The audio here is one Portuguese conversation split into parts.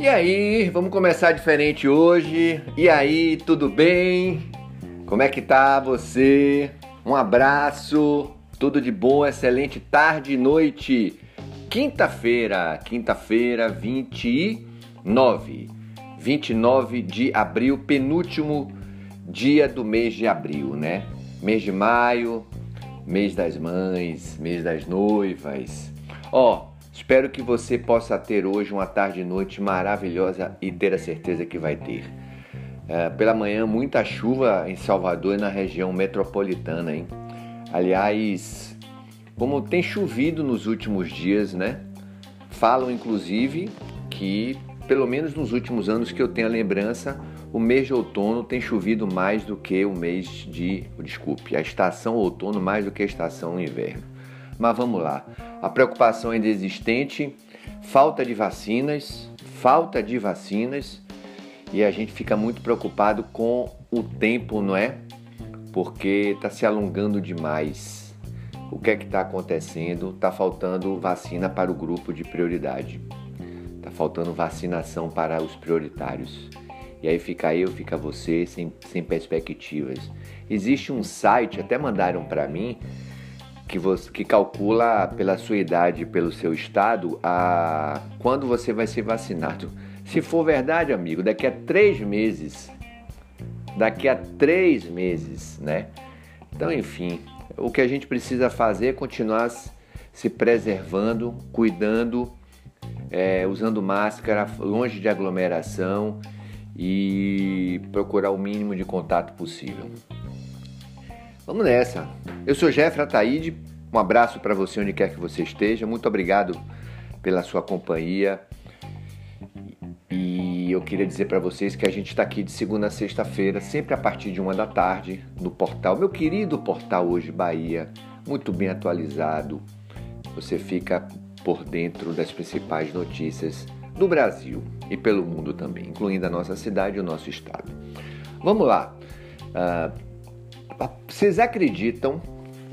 E aí, vamos começar diferente hoje. E aí, tudo bem? Como é que tá você? Um abraço, tudo de bom, excelente tarde e noite. Quinta-feira, quinta-feira, 29. 29 de abril, penúltimo dia do mês de abril, né? Mês de maio, mês das mães, mês das noivas. Ó, Espero que você possa ter hoje uma tarde e noite maravilhosa e ter a certeza que vai ter. É, pela manhã, muita chuva em Salvador e na região metropolitana, hein? Aliás, como tem chovido nos últimos dias, né? Falam inclusive que, pelo menos nos últimos anos que eu tenho a lembrança, o mês de outono tem chovido mais do que o mês de. Desculpe, a estação outono mais do que a estação inverno. Mas vamos lá. A preocupação ainda existente, falta de vacinas, falta de vacinas, e a gente fica muito preocupado com o tempo, não é? Porque está se alongando demais. O que é que está acontecendo? Está faltando vacina para o grupo de prioridade. Está faltando vacinação para os prioritários. E aí fica eu, fica você, sem, sem perspectivas. Existe um site, até mandaram para mim, que, você, que calcula pela sua idade, pelo seu estado, a quando você vai ser vacinado. Se for verdade, amigo, daqui a três meses, daqui a três meses, né? Então, enfim, o que a gente precisa fazer é continuar se preservando, cuidando, é, usando máscara, longe de aglomeração e procurar o mínimo de contato possível. Vamos nessa. Eu sou Jeffra Ataíde. Um abraço para você onde quer que você esteja. Muito obrigado pela sua companhia. E eu queria dizer para vocês que a gente está aqui de segunda a sexta-feira, sempre a partir de uma da tarde, no portal, meu querido portal Hoje Bahia, muito bem atualizado. Você fica por dentro das principais notícias do Brasil e pelo mundo também, incluindo a nossa cidade e o nosso estado. Vamos lá. Uh, vocês acreditam?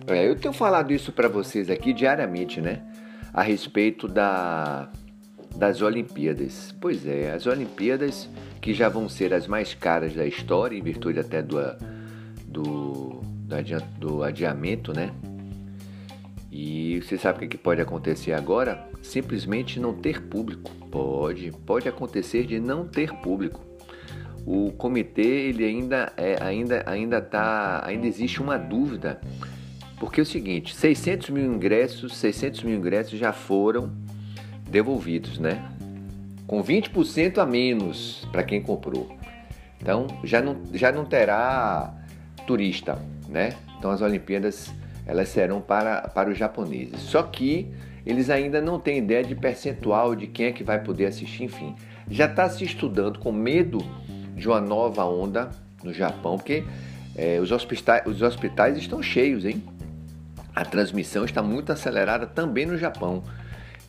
É, eu tenho falado isso para vocês aqui diariamente, né? A respeito da, das Olimpíadas. Pois é, as Olimpíadas que já vão ser as mais caras da história, em virtude até do, do, do adiamento, né? E você sabe o que pode acontecer agora? Simplesmente não ter público. Pode, pode acontecer de não ter público o comitê ele ainda é, ainda ainda tá ainda existe uma dúvida. Porque é o seguinte 600 mil ingressos 600 mil ingressos já foram devolvidos né? Com 20% a menos para quem comprou. Então já não já não terá turista né? Então as Olimpíadas elas serão para para os japoneses. Só que eles ainda não têm ideia de percentual de quem é que vai poder assistir enfim. Já está se estudando com medo de uma nova onda no Japão, porque é, os, hospitais, os hospitais estão cheios, hein? A transmissão está muito acelerada também no Japão.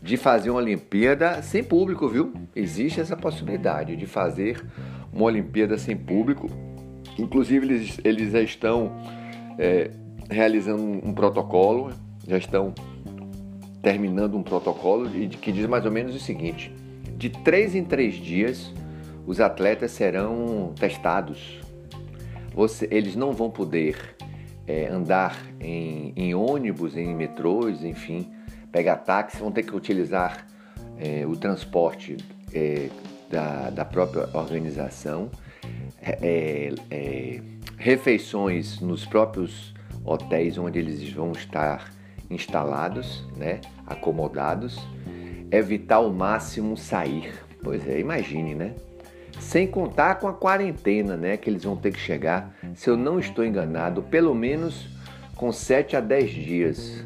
De fazer uma Olimpíada sem público, viu? Existe essa possibilidade de fazer uma Olimpíada sem público. Inclusive, eles, eles já estão é, realizando um, protocolo, já estão terminando um protocolo que diz mais ou menos o seguinte: de três em três dias os atletas serão testados. Você, eles não vão poder é, andar em, em, ônibus, em metrôs, enfim, pegar táxi, vão ter que utilizar é, o transporte é, da, da, própria organização, é, é, é, refeições nos próprios hotéis onde eles vão estar instalados, né, acomodados, evitar ao máximo sair. Pois é, imagine, né? Sem contar com a quarentena, né, que eles vão ter que chegar, se eu não estou enganado, pelo menos com 7 a 10 dias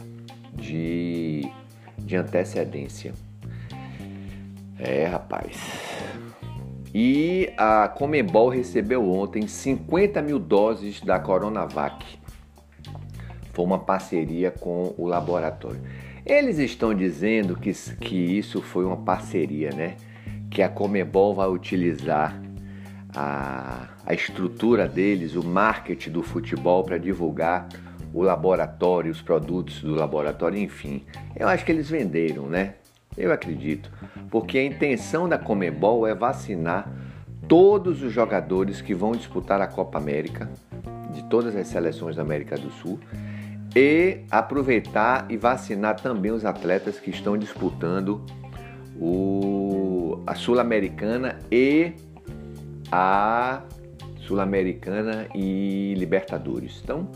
de, de antecedência. É, rapaz. E a Comebol recebeu ontem 50 mil doses da Coronavac. Foi uma parceria com o laboratório. Eles estão dizendo que, que isso foi uma parceria, né? Que a Comebol vai utilizar a, a estrutura deles, o marketing do futebol para divulgar o laboratório, os produtos do laboratório, enfim. Eu acho que eles venderam, né? Eu acredito, porque a intenção da Comebol é vacinar todos os jogadores que vão disputar a Copa América, de todas as seleções da América do Sul, e aproveitar e vacinar também os atletas que estão disputando o, a Sul-Americana e a Sul-Americana e Libertadores. Então,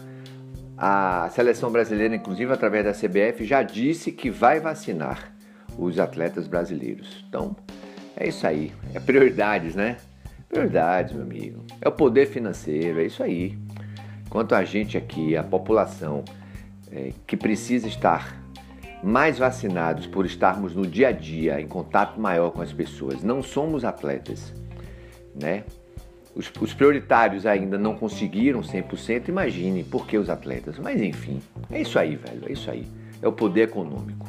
a seleção brasileira, inclusive através da CBF, já disse que vai vacinar os atletas brasileiros. Então, é isso aí. É prioridades, né? Prioridades, meu amigo. É o poder financeiro, é isso aí. Quanto a gente aqui, a população é, que precisa estar mais vacinados por estarmos no dia a dia em contato maior com as pessoas. Não somos atletas, né? Os, os prioritários ainda não conseguiram 100%, imagine por que os atletas. Mas enfim, é isso aí, velho, é isso aí. É o poder econômico.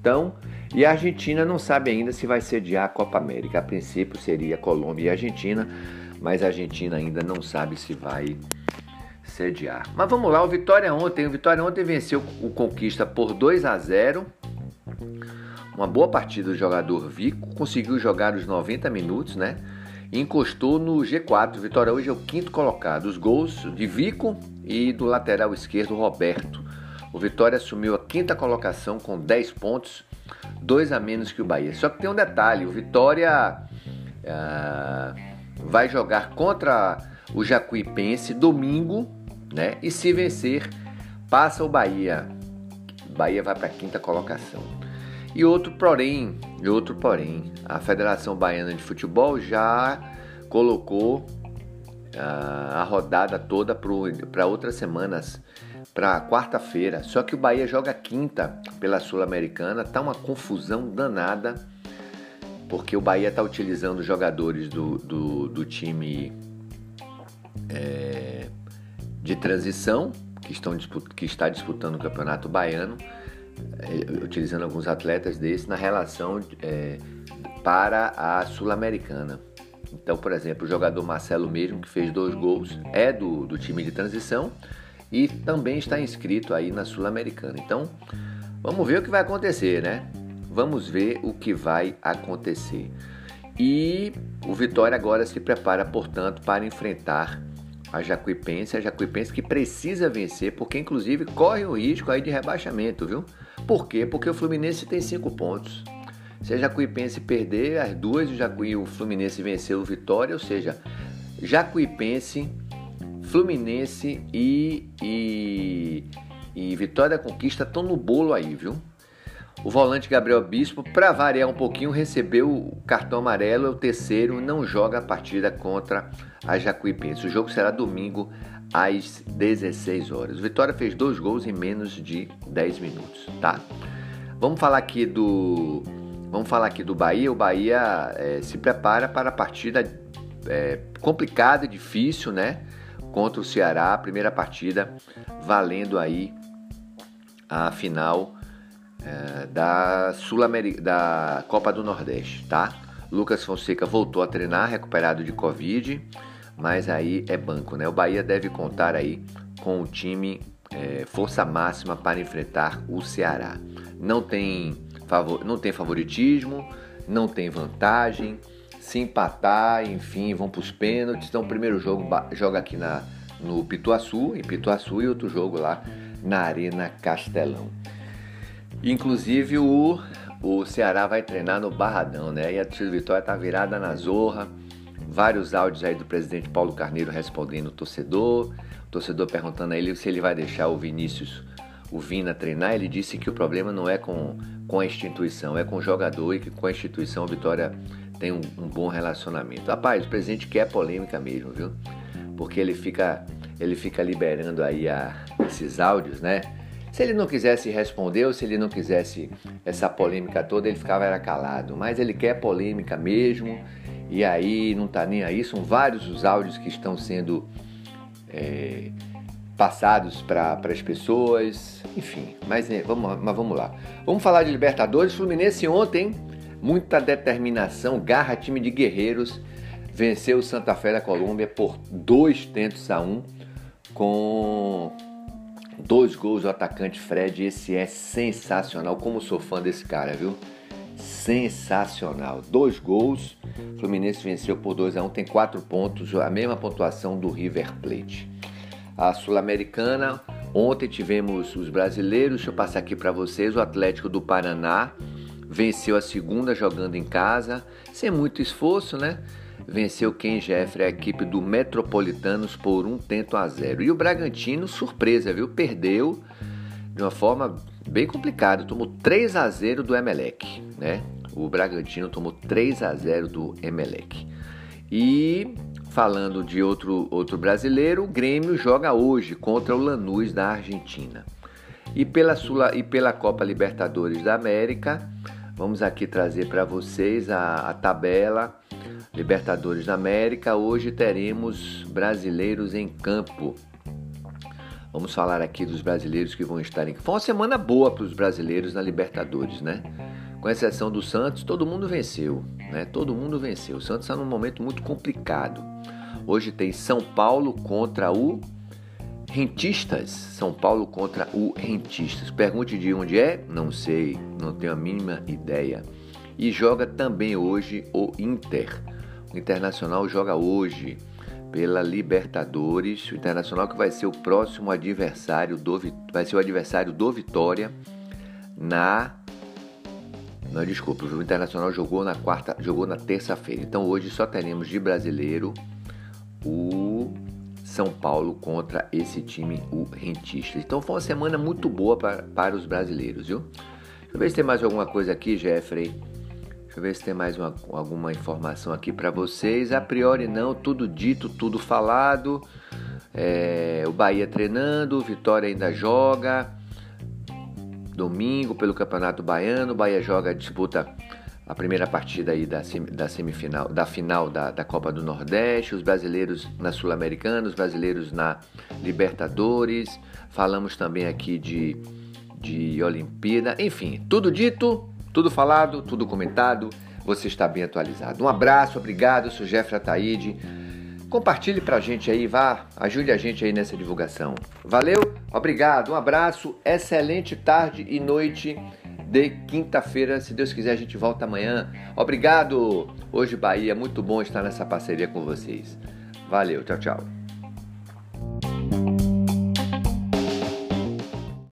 Então, e a Argentina não sabe ainda se vai sediar a Copa América. A princípio seria Colômbia e Argentina, mas a Argentina ainda não sabe se vai sediar. Mas vamos lá, o Vitória ontem, o Vitória ontem venceu o Conquista por 2 a 0. Uma boa partida do jogador Vico, conseguiu jogar os 90 minutos, né? E encostou no G4. O Vitória hoje é o quinto colocado. Os gols de Vico e do lateral esquerdo Roberto. O Vitória assumiu a quinta colocação com 10 pontos, dois a menos que o Bahia. Só que tem um detalhe: o Vitória uh, vai jogar contra o Jacuipense domingo né? E se vencer, passa o Bahia. Bahia vai para a quinta colocação. E outro porém, e outro porém, a Federação Baiana de Futebol já colocou uh, a rodada toda para outras semanas, para quarta-feira. Só que o Bahia joga quinta pela Sul-Americana, tá uma confusão danada, porque o Bahia está utilizando jogadores do, do, do time transição, que, estão, que está disputando o Campeonato Baiano, é, utilizando alguns atletas desses na relação é, para a Sul-Americana. Então, por exemplo, o jogador Marcelo mesmo, que fez dois gols, é do, do time de transição e também está inscrito aí na Sul-Americana. Então, vamos ver o que vai acontecer, né? Vamos ver o que vai acontecer. E o Vitória agora se prepara, portanto, para enfrentar a Jacuipense, a Jacuipense que precisa vencer, porque inclusive corre o risco aí de rebaixamento, viu? Por quê? Porque o Fluminense tem cinco pontos. Se a Jacuipense perder as duas, o, Jacuí, o Fluminense venceu o Vitória, ou seja, Jacuipense, Fluminense e, e, e Vitória da Conquista estão no bolo aí, viu? O volante Gabriel Bispo, para variar um pouquinho, recebeu o cartão amarelo, é o terceiro, não joga a partida contra a Jacuipense. O jogo será domingo às 16 horas. O Vitória fez dois gols em menos de 10 minutos, tá? Vamos falar aqui do vamos falar aqui do Bahia. O Bahia é, se prepara para a partida é, complicada difícil, né? Contra o Ceará, a primeira partida valendo aí a final é, da Sul da Copa do Nordeste, tá? Lucas Fonseca voltou a treinar, recuperado de Covid, mas aí é banco, né? O Bahia deve contar aí com o time é, força máxima para enfrentar o Ceará. Não tem, não tem favoritismo, não tem vantagem. Se empatar, enfim, vão para os pênaltis. Então, o primeiro jogo joga aqui na, no Pituaçu, em Pituaçu, e outro jogo lá na Arena Castelão. Inclusive o, o Ceará vai treinar no Barradão, né? E a torcida Vitória tá virada na zorra. Vários áudios aí do presidente Paulo Carneiro respondendo o torcedor. O torcedor perguntando a ele se ele vai deixar o Vinícius, o Vina treinar. Ele disse que o problema não é com, com a instituição, é com o jogador e que com a instituição a Vitória tem um, um bom relacionamento. Rapaz, o presidente quer polêmica mesmo, viu? Porque ele fica, ele fica liberando aí a, esses áudios, né? Se ele não quisesse responder ou se ele não quisesse essa polêmica toda, ele ficava era calado. Mas ele quer polêmica mesmo e aí não tá nem aí. São vários os áudios que estão sendo é, passados para as pessoas. Enfim, mas, né, vamos, mas vamos lá. Vamos falar de Libertadores. Fluminense ontem, muita determinação, garra, time de guerreiros. Venceu o Santa Fé da Colômbia por dois tentos a um com Dois gols do atacante Fred, esse é sensacional. Como sou fã desse cara, viu? sensacional. Dois gols, Fluminense venceu por 2 a 1 tem quatro pontos, a mesma pontuação do River Plate. A Sul-Americana, ontem tivemos os brasileiros, deixa eu passar aqui para vocês, o Atlético do Paraná venceu a segunda jogando em casa, sem muito esforço, né? Venceu Ken Jeffrey, a equipe do Metropolitanos, por um tento a zero. E o Bragantino, surpresa, viu? Perdeu de uma forma bem complicada. Tomou 3 a 0 do Emelec, né? O Bragantino tomou 3 a 0 do Emelec. E falando de outro, outro brasileiro, o Grêmio joga hoje contra o Lanús da Argentina. E pela, Sula, e pela Copa Libertadores da América, Vamos aqui trazer para vocês a, a, tabela Libertadores da América. Hoje teremos brasileiros em campo. Vamos falar aqui dos brasileiros que vão estar em campo. Foi uma semana boa para os brasileiros na Libertadores, né? Com exceção do Santos, todo mundo venceu, né? Todo mundo venceu. O Santos está num momento muito complicado. Hoje tem São Paulo contra o Rentistas, São Paulo contra o Rentistas. Pergunte de onde é? Não sei, não tenho a mínima ideia. E joga também hoje o Inter. O Internacional joga hoje pela Libertadores. O Internacional que vai ser o próximo adversário do vai ser o adversário do Vitória na não, desculpa, o Internacional jogou na quarta, jogou na terça-feira. Então hoje só teremos de brasileiro o são Paulo contra esse time, o Rentistas. Então foi uma semana muito boa para, para os brasileiros, viu? Deixa eu ver se tem mais alguma coisa aqui, Jeffrey. Deixa eu ver se tem mais uma, alguma informação aqui para vocês. A priori não, tudo dito, tudo falado. É, o Bahia treinando, Vitória ainda joga. Domingo pelo Campeonato Baiano, o Bahia joga, disputa a primeira partida aí da, da semifinal, da final da, da Copa do Nordeste, os brasileiros na Sul-Americana, os brasileiros na Libertadores. Falamos também aqui de, de Olimpíada. Enfim, tudo dito, tudo falado, tudo comentado. Você está bem atualizado. Um abraço, obrigado. Eu sou Jeffrey Ataíde. Compartilhe pra gente aí, vá, ajude a gente aí nessa divulgação. Valeu, obrigado, um abraço, excelente tarde e noite de quinta-feira. Se Deus quiser, a gente volta amanhã. Obrigado! Hoje, Bahia, muito bom estar nessa parceria com vocês. Valeu, tchau, tchau.